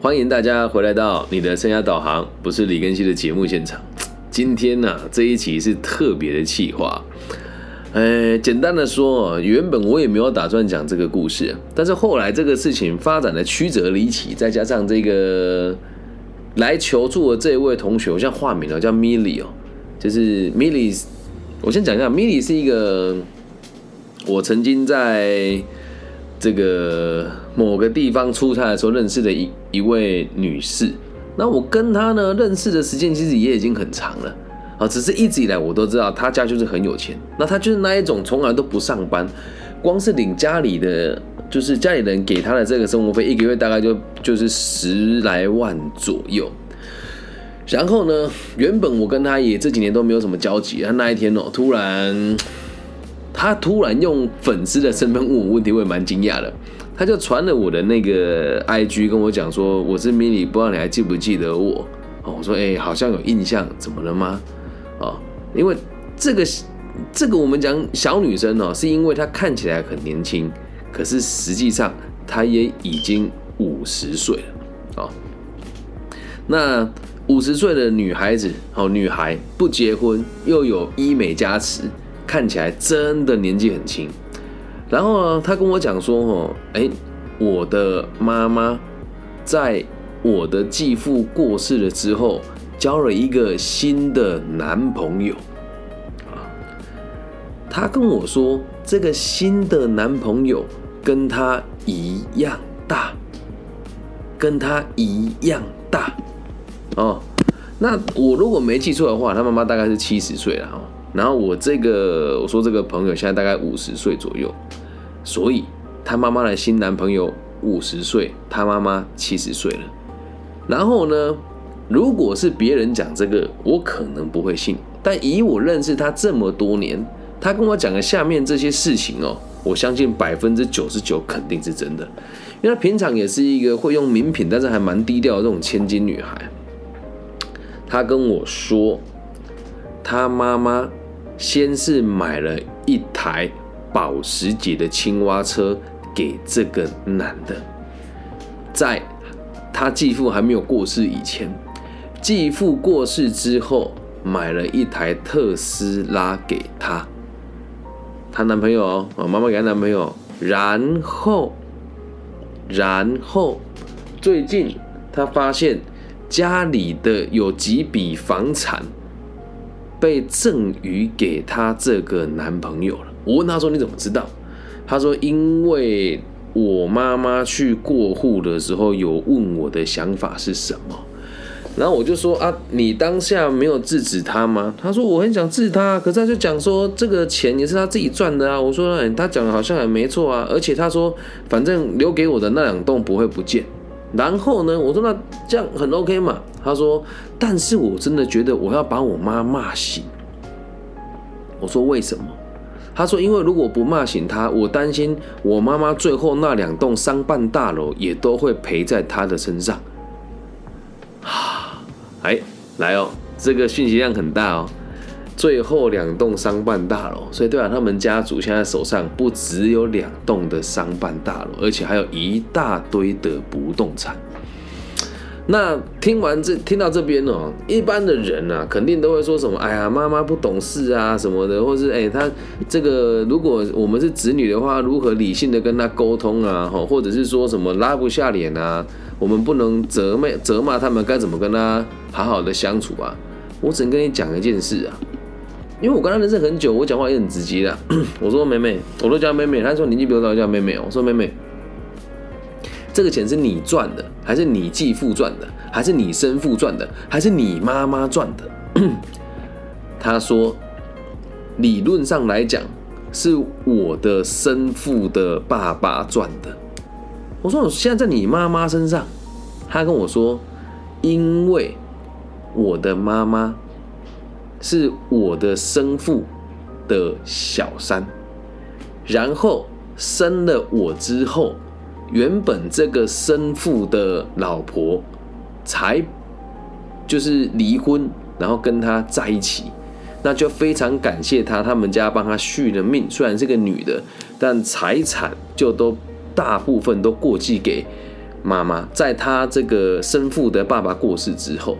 欢迎大家回来到你的生涯导航，不是李根熙的节目现场。今天呢，这一期是特别的企划。呃，简单的说，原本我也没有打算讲这个故事，但是后来这个事情发展的曲折离奇，再加上这个来求助的这一位同学，我现在化名了，叫 Milly 哦，就是 Milly。我先讲一下，Milly 是一个我曾经在这个某个地方出差的时候认识的一一位女士。那我跟她呢认识的时间其实也已经很长了。啊，只是一直以来我都知道她家就是很有钱，那她就是那一种从来都不上班，光是领家里的，就是家里人给她的这个生活费，一个月大概就就是十来万左右。然后呢，原本我跟她也这几年都没有什么交集，她那一天哦，突然他突然用粉丝的身份问我问题，我也蛮惊讶的。他就传了我的那个 IG 跟我讲说，我是 mini，不知道你还记不记得我？哦，我说哎，好像有印象，怎么了吗？啊，因为这个这个我们讲小女生哦，是因为她看起来很年轻，可是实际上她也已经五十岁了啊。那五十岁的女孩子哦，女孩不结婚又有医美加持，看起来真的年纪很轻。然后呢，她跟我讲说哦，哎，我的妈妈在我的继父过世了之后。交了一个新的男朋友，啊，他跟我说，这个新的男朋友跟他一样大，跟他一样大，哦，那我如果没记错的话，他妈妈大概是七十岁了哈，然后我这个我说这个朋友现在大概五十岁左右，所以他妈妈的新男朋友五十岁，他妈妈七十岁了，然后呢？如果是别人讲这个，我可能不会信。但以我认识他这么多年，他跟我讲的下面这些事情哦，我相信百分之九十九肯定是真的。因为他平常也是一个会用名品，但是还蛮低调的这种千金女孩。他跟我说，他妈妈先是买了一台保时捷的青蛙车给这个男的，在他继父还没有过世以前。继父过世之后，买了一台特斯拉给他，她男朋友哦，妈妈给她男朋友。然后，然后最近她发现家里的有几笔房产被赠予给她这个男朋友了。我问她说：“你怎么知道？”她说：“因为我妈妈去过户的时候有问我的想法是什么。”然后我就说啊，你当下没有制止他吗？他说我很想制止他，可是他就讲说这个钱也是他自己赚的啊。我说哎他讲的好像也没错啊，而且他说反正留给我的那两栋不会不见。然后呢，我说那这样很 OK 嘛？他说，但是我真的觉得我要把我妈骂醒。我说为什么？他说因为如果不骂醒他，我担心我妈妈最后那两栋商办大楼也都会赔在他的身上。啊哎，来哦，这个信息量很大哦。最后两栋商办大楼，所以对啊，他们家族现在手上不只有两栋的商办大楼，而且还有一大堆的不动产。那听完这，听到这边哦，一般的人啊，肯定都会说什么：“哎呀，妈妈不懂事啊，什么的，或是哎，他这个如果我们是子女的话，如何理性的跟他沟通啊？哈，或者是说什么拉不下脸啊？”我们不能责骂责骂他们，该怎么跟他好好的相处啊？我只能跟你讲一件事啊，因为我跟他认识很久，我讲话也很直接的。我说妹妹，我都叫妹妹，他说年纪比我大，叫妹妹。我说妹妹，这个钱是你赚的，还是你继父赚的，还是你生父赚的，还是你妈妈赚的？他说，理论上来讲，是我的生父的爸爸赚的。我说我现在在你妈妈身上，他跟我说，因为我的妈妈是我的生父的小三，然后生了我之后，原本这个生父的老婆才就是离婚，然后跟他在一起，那就非常感谢他，他们家帮他续了命，虽然是个女的，但财产就都。大部分都过继给妈妈，在他这个生父的爸爸过世之后，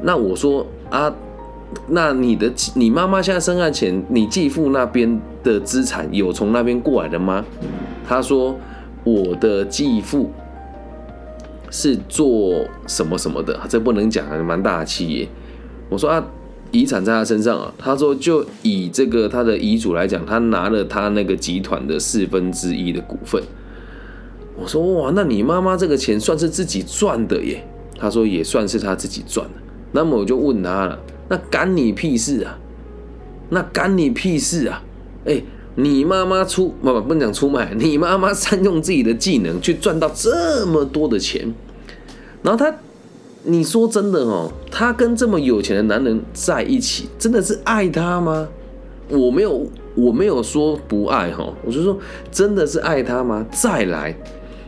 那我说啊，那你的你妈妈现在生案前，你继父那边的资产有从那边过来的吗？他说我的继父是做什么什么的，这不能讲，蛮大的企业。我说啊。遗产在他身上啊，他说就以这个他的遗嘱来讲，他拿了他那个集团的四分之一的股份。我说哇，那你妈妈这个钱算是自己赚的耶？他说也算是他自己赚的。那么我就问他了，那干你屁事啊？那干你屁事啊？哎，你妈妈出不不不能讲出卖，你妈妈善用自己的技能去赚到这么多的钱，然后他。你说真的哦，他跟这么有钱的男人在一起，真的是爱他吗？我没有，我没有说不爱哈，我就说真的是爱他吗？再来，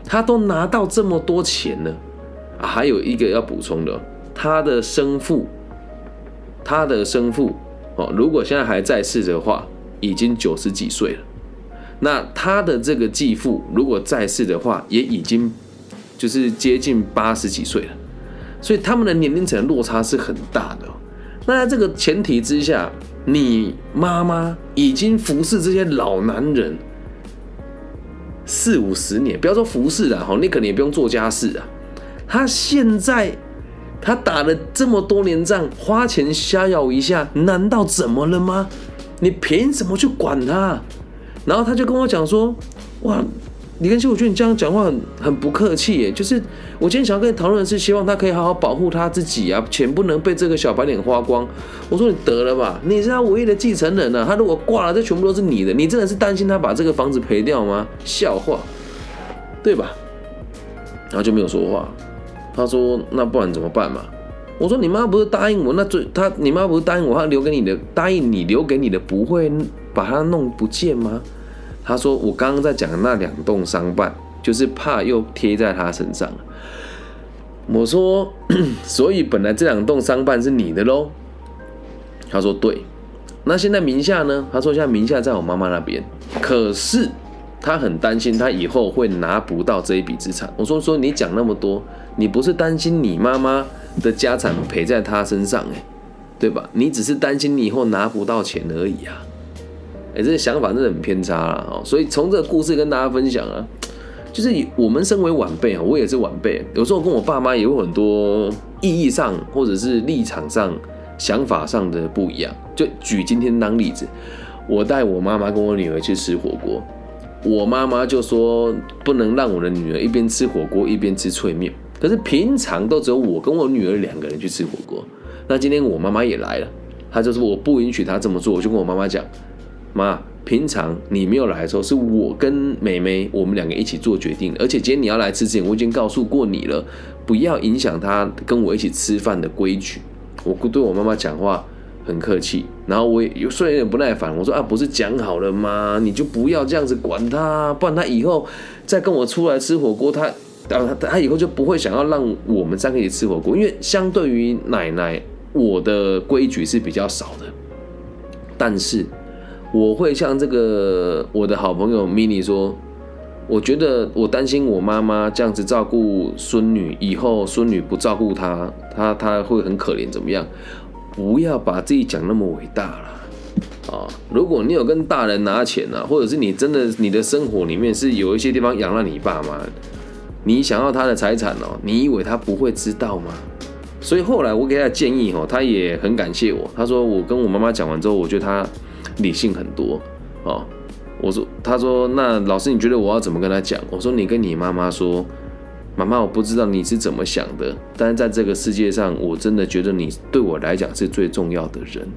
他都拿到这么多钱了啊，还有一个要补充的，他的生父，他的生父哦，如果现在还在世的话，已经九十几岁了。那他的这个继父如果在世的话，也已经就是接近八十几岁了。所以他们的年龄层落差是很大的。那在这个前提之下，你妈妈已经服侍这些老男人四五十年，不要说服侍了哈，你可能也不用做家事啊。他现在他打了这么多年仗，花钱瞎咬一下，难道怎么了吗？你凭什么去管他？然后他就跟我讲说，哇。李根熙，我觉得你这样讲话很很不客气耶。就是我今天想要跟你讨论的是，希望他可以好好保护他自己啊，钱不能被这个小白脸花光。我说你得了吧，你是他唯一的继承人呢。他如果挂了，这全部都是你的。你真的是担心他把这个房子赔掉吗？笑话，对吧？然后就没有说话。他说那不然怎么办嘛？我说你妈不是答应我，那最他你妈不是答应我，他留给你的答应你留给你的不会把它弄不见吗？他说：“我刚刚在讲的那两栋商办，就是怕又贴在他身上我说：“所以本来这两栋商办是你的喽。”他说：“对。”那现在名下呢？他说：“现在名下在我妈妈那边。”可是他很担心，他以后会拿不到这一笔资产。我说：“说你讲那么多，你不是担心你妈妈的家产赔在他身上哎，对吧？你只是担心你以后拿不到钱而已啊。”哎，这个想法真的很偏差了哦。所以从这个故事跟大家分享啊，就是我们身为晚辈啊，我也是晚辈，有时候跟我爸妈也有很多意义上或者是立场上、想法上的不一样。就举今天当例子，我带我妈妈跟我女儿去吃火锅，我妈妈就说不能让我的女儿一边吃火锅一边吃脆面。可是平常都只有我跟我女儿两个人去吃火锅，那今天我妈妈也来了，她就说我不允许她这么做，我就跟我妈妈讲。妈，平常你没有来的时候，是我跟妹妹我们两个一起做决定。而且今天你要来吃之前，我已经告诉过你了，不要影响她跟我一起吃饭的规矩。我对我妈妈讲话很客气，然后我也有虽然有点不耐烦，我说啊，不是讲好了吗？你就不要这样子管他，不然他以后再跟我出来吃火锅，他啊他以后就不会想要让我们三个一起吃火锅，因为相对于奶奶，我的规矩是比较少的，但是。我会向这个我的好朋友 mini 说，我觉得我担心我妈妈这样子照顾孙女，以后孙女不照顾她，她她会很可怜，怎么样？不要把自己讲那么伟大了啊！如果你有跟大人拿钱啊，或者是你真的你的生活里面是有一些地方养了你爸妈，你想要他的财产哦，你以为他不会知道吗？所以后来我给他建议哦，他也很感谢我，他说我跟我妈妈讲完之后，我觉得他。理性很多，哦，我说，他说，那老师，你觉得我要怎么跟他讲？我说，你跟你妈妈说，妈妈，我不知道你是怎么想的，但是在这个世界上，我真的觉得你对我来讲是最重要的人，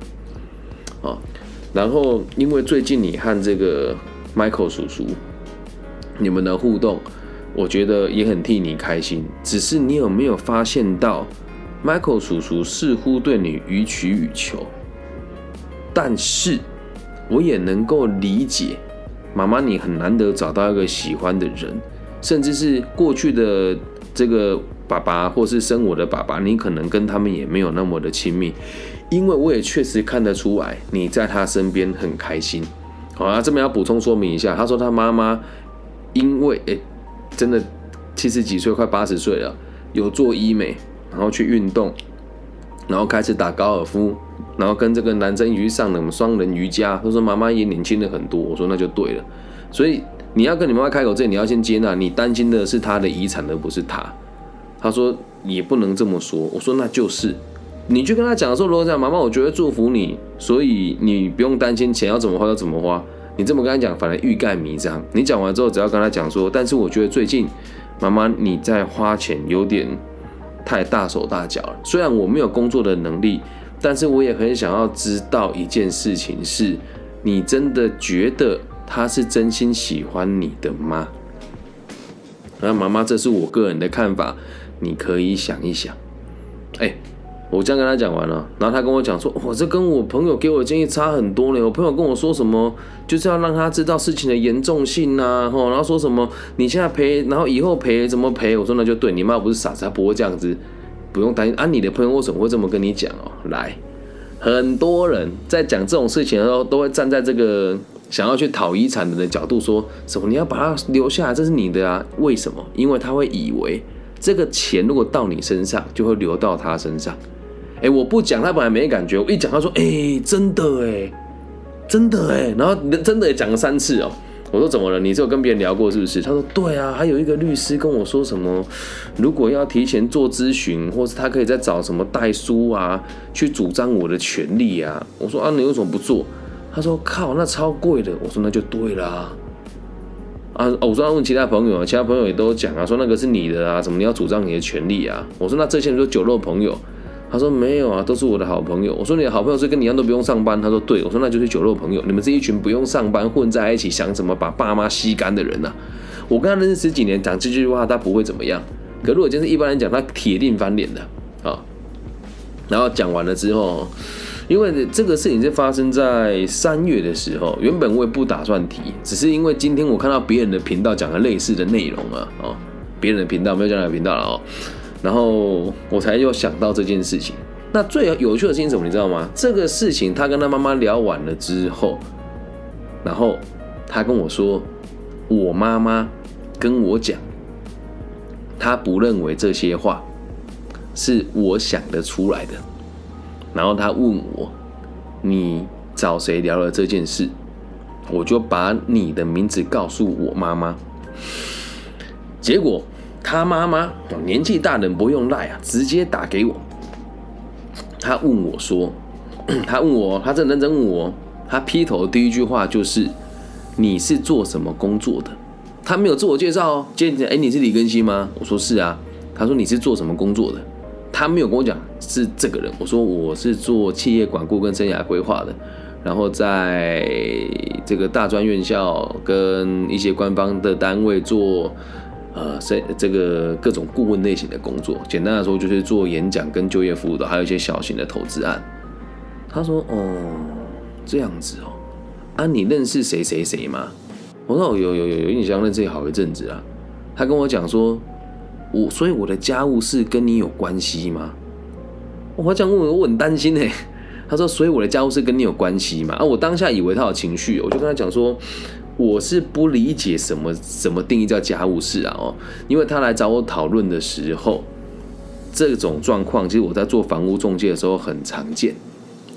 啊，然后因为最近你和这个 Michael 叔叔你们的互动，我觉得也很替你开心。只是你有没有发现到，Michael 叔叔似乎对你予取予求，但是。我也能够理解，妈妈，你很难得找到一个喜欢的人，甚至是过去的这个爸爸，或是生我的爸爸，你可能跟他们也没有那么的亲密，因为我也确实看得出来你在他身边很开心。好啊，这边要补充说明一下，他说他妈妈因为诶，真的七十几岁，快八十岁了，有做医美，然后去运动，然后开始打高尔夫，然后跟这个男生一起上什么双人瑜伽。他说妈妈也年轻了很多。我说那就对了。所以你要跟你妈妈开口，这你要先接纳，你担心的是她的遗产，而不是他。他说也不能这么说。我说那就是，你去跟他讲说，如果这样，妈妈，我觉得祝福你，所以你不用担心钱要怎么花就怎么花。你这么跟他讲，反而欲盖弥彰。你讲完之后，只要跟他讲说，但是我觉得最近妈妈你在花钱有点太大手大脚了。虽然我没有工作的能力，但是我也很想要知道一件事情：是你真的觉得他是真心喜欢你的吗？那妈妈，这是我个人的看法，你可以想一想。哎。我这样跟他讲完了，然后他跟我讲说：“我这跟我朋友给我的建议差很多呢。我朋友跟我说什么，就是要让他知道事情的严重性呐，吼，然后说什么你现在赔，然后以后赔怎么赔？我说那就对，你妈不是傻子，她不会这样子，不用担心。啊，你的朋友为什么会这么跟你讲哦？来，很多人在讲这种事情的时候，都会站在这个想要去讨遗产的的角度，说什么你要把它留下来，这是你的啊？为什么？因为他会以为这个钱如果到你身上，就会流到他身上。”哎，我不讲，他本来没感觉。我一讲，他说：“哎，真的哎，真的哎。”然后真的也讲了三次哦。我说：“怎么了？你只有跟别人聊过是不是？”他说：“对啊，还有一个律师跟我说什么，如果要提前做咨询，或是他可以再找什么代书啊，去主张我的权利啊。”我说：“啊，你为什么不做？”他说：“靠，那超贵的。”我说：“那就对啦。”啊，我说要问其他朋友啊，其他朋友也都讲啊，说那个是你的啊，怎么你要主张你的权利啊？我说：“那这些人说酒肉朋友。”他说没有啊，都是我的好朋友。我说你的好朋友是跟你一样都不用上班。他说对，我说那就是酒肉朋友。你们这一群不用上班混在一起，想怎么把爸妈吸干的人呐？我跟他认识十几年，讲这句话他不会怎么样。可如果真是一般人讲，他铁定翻脸的啊。然后讲完了之后，因为这个事情是发生在三月的时候，原本我也不打算提，只是因为今天我看到别人的频道讲了类似的内容啊，哦，别人的频道没有讲哪个频道了哦。然后我才又想到这件事情。那最有趣的事情是什么？你知道吗？这个事情他跟他妈妈聊完了之后，然后他跟我说，我妈妈跟我讲，他不认为这些话是我想得出来的。然后他问我，你找谁聊了这件事？我就把你的名字告诉我妈妈。结果。他妈妈年纪大人不用赖啊，直接打给我。他问我说：“ 他问我，他这认真问我。他劈头第一句话就是：‘你是做什么工作的？’他没有自我介绍哦。接着，哎，你是李根熙吗？我说是啊。他说你是做什么工作的？他没有跟我讲是这个人。我说我是做企业管顾跟生涯规划的，然后在这个大专院校跟一些官方的单位做。呃，这这个各种顾问类型的工作，简单来说就是做演讲跟就业服务的，还有一些小型的投资案。他说：“哦，这样子哦，啊，你认识谁谁谁吗？”我说：“有有有有印象，认识好一阵子啊。”他跟我讲说：“我所以我的家务事跟你有关系吗？”我这样问我，很担心呢。他说：“所以我的家务事跟你有关系吗？”啊，我当下以为他有情绪，我就跟他讲说。我是不理解什么什么定义叫家务事啊哦，因为他来找我讨论的时候，这种状况其实我在做房屋中介的时候很常见。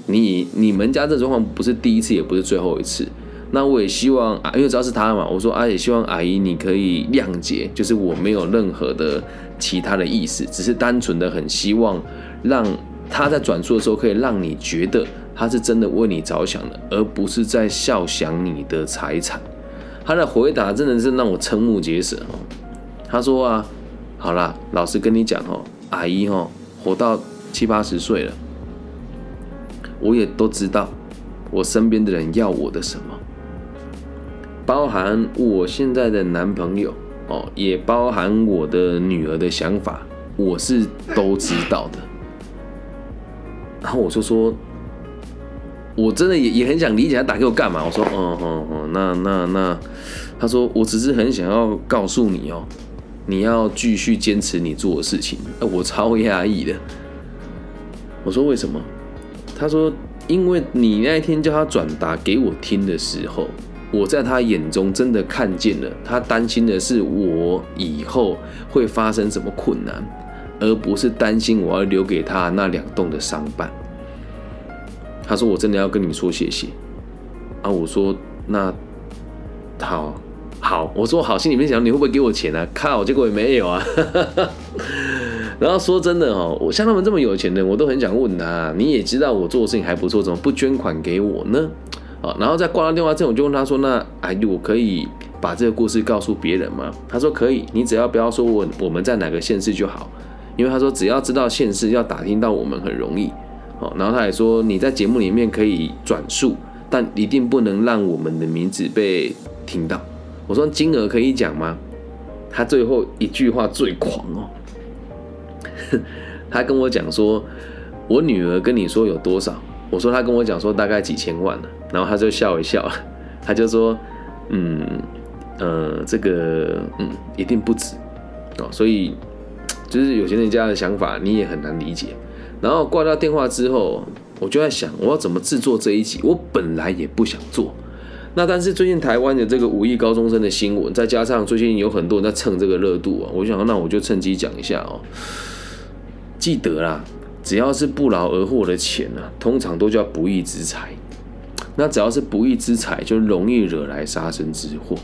你你们家这状况不是第一次，也不是最后一次。那我也希望啊，因为主要是他嘛，我说啊，也希望阿姨你可以谅解，就是我没有任何的其他的意思，只是单纯的很希望让他在转述的时候可以让你觉得他是真的为你着想的，而不是在笑想你的财产。他的回答真的是让我瞠目结舌哦。他说啊，好啦，老实跟你讲哦，阿姨哦，活到七八十岁了，我也都知道我身边的人要我的什么，包含我现在的男朋友哦，也包含我的女儿的想法，我是都知道的。然后我就说。我真的也也很想理解他打给我干嘛。我说，哦哦哦，那那那，他说，我只是很想要告诉你哦，你要继续坚持你做的事情。哎，我超压抑的。我说为什么？他说，因为你那一天叫他转达给我听的时候，我在他眼中真的看见了，他担心的是我以后会发生什么困难，而不是担心我要留给他那两栋的商办。他说：“我真的要跟你说谢谢。”啊，我说：“那好，好。”我说：“好。”心里面想：“你会不会给我钱啊？”靠，结果也没有啊。然后说真的哦，我像他们这么有钱的，我都很想问他：“你也知道我做的事情还不错，怎么不捐款给我呢？”啊，然后在挂了电话之后，我就问他说：“那哎，我可以把这个故事告诉别人吗？”他说：“可以，你只要不要说我我们在哪个县市就好，因为他说只要知道县市，要打听到我们很容易。”哦，然后他也说你在节目里面可以转述，但一定不能让我们的名字被听到。我说金额可以讲吗？他最后一句话最狂哦，他跟我讲说：“我女儿跟你说有多少？”我说他跟我讲说大概几千万了，然后他就笑一笑，他就说，嗯，呃，这个，嗯，一定不止，哦，所以就是有钱人家的想法你也很难理解。然后挂掉电话之后，我就在想我要怎么制作这一集。我本来也不想做，那但是最近台湾的这个五亿高中生的新闻，再加上最近有很多人在蹭这个热度啊，我想那我就趁机讲一下哦。记得啦。只要是不劳而获的钱啊，通常都叫不义之财。那只要是不义之财，就容易惹来杀身之祸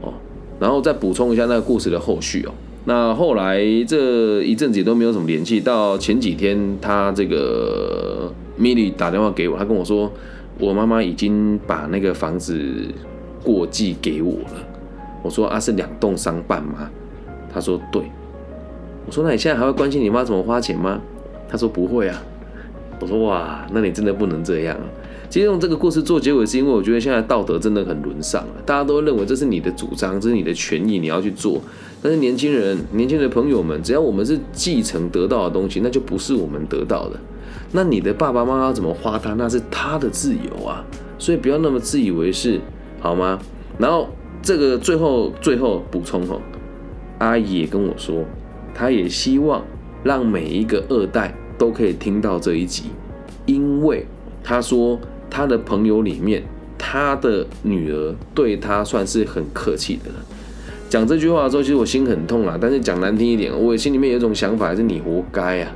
哦。然后再补充一下那个故事的后续哦。那后来这一阵子也都没有什么联系，到前几天他这个米莉打电话给我，他跟我说，我妈妈已经把那个房子过继给我了。我说啊，是两栋商办吗？他说对。我说那你现在还会关心你妈怎么花钱吗？他说不会啊，我说哇，那你真的不能这样。其实用这个故事做结尾，是因为我觉得现在道德真的很沦丧了，大家都认为这是你的主张，这是你的权益，你要去做。但是年轻人、年轻的朋友们，只要我们是继承得到的东西，那就不是我们得到的。那你的爸爸妈妈怎么花它，那是他的自由啊，所以不要那么自以为是，好吗？然后这个最后最后补充哦，阿姨也跟我说，她也希望让每一个二代。都可以听到这一集，因为他说他的朋友里面，他的女儿对他算是很客气的了。讲这句话的时候，其实我心很痛啊。但是讲难听一点，我心里面有一种想法，是你活该啊，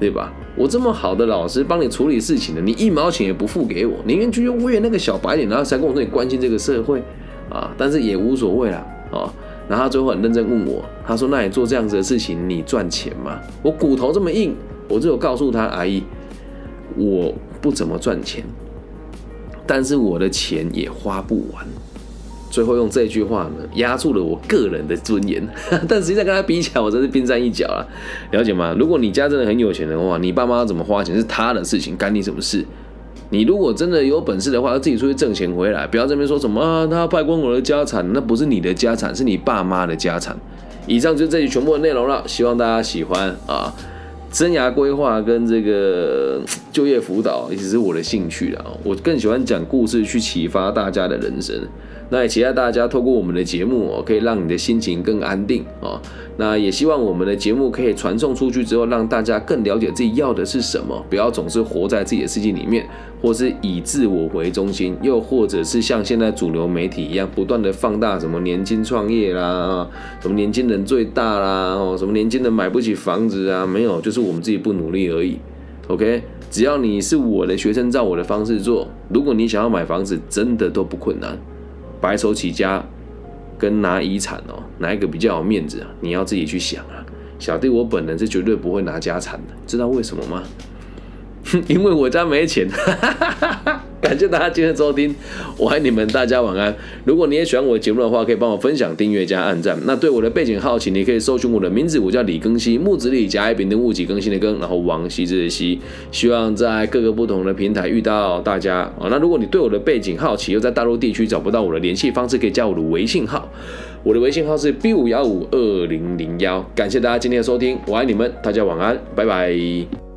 对吧？我这么好的老师帮你处理事情的，你一毛钱也不付给我，宁愿去为那个小白脸，然后才跟我说你关心这个社会啊。但是也无所谓了啊。然后他最后很认真问我，他说：“那你做这样子的事情，你赚钱吗？”我骨头这么硬。我只有告诉他阿姨，我不怎么赚钱，但是我的钱也花不完。最后用这句话呢，压住了我个人的尊严。但实际上跟他比起来，我真是冰山一角啊，了解吗？如果你家真的很有钱的话，你爸妈怎么花钱是他的事情，干你什么事？你如果真的有本事的话，要自己出去挣钱回来，不要这边说什么啊，他败光我的家产，那不是你的家产，是你爸妈的家产。以上就是这里全部的内容了，希望大家喜欢啊。生涯规划跟这个就业辅导，也只是我的兴趣啊。我更喜欢讲故事去启发大家的人生。那也期待大家透过我们的节目哦，可以让你的心情更安定哦。那也希望我们的节目可以传送出去之后，让大家更了解自己要的是什么，不要总是活在自己的世界里面，或是以自我为中心，又或者是像现在主流媒体一样，不断的放大什么年轻创业啦，什么年轻人最大啦，哦，什么年轻人买不起房子啊，没有，就是我们自己不努力而已。OK，只要你是我的学生，照我的方式做，如果你想要买房子，真的都不困难。白手起家跟拿遗产哦，哪一个比较有面子啊？你要自己去想啊。小弟我本人是绝对不会拿家产的，知道为什么吗？因为我家没钱。感谢大家今天的收听，我爱你们，大家晚安。如果你也喜欢我的节目的话，可以帮我分享、订阅加按赞。那对我的背景好奇，你可以搜寻我的名字，我叫李更新，木子李，甲乙丙丁戊己更新的更，然后王羲之的羲。希望在各个不同的平台遇到大家啊。那如果你对我的背景好奇，又在大陆地区找不到我的联系方式，可以加我的微信号，我的微信号是 B 五幺五二零零幺。感谢大家今天的收听，我爱你们，大家晚安，拜拜。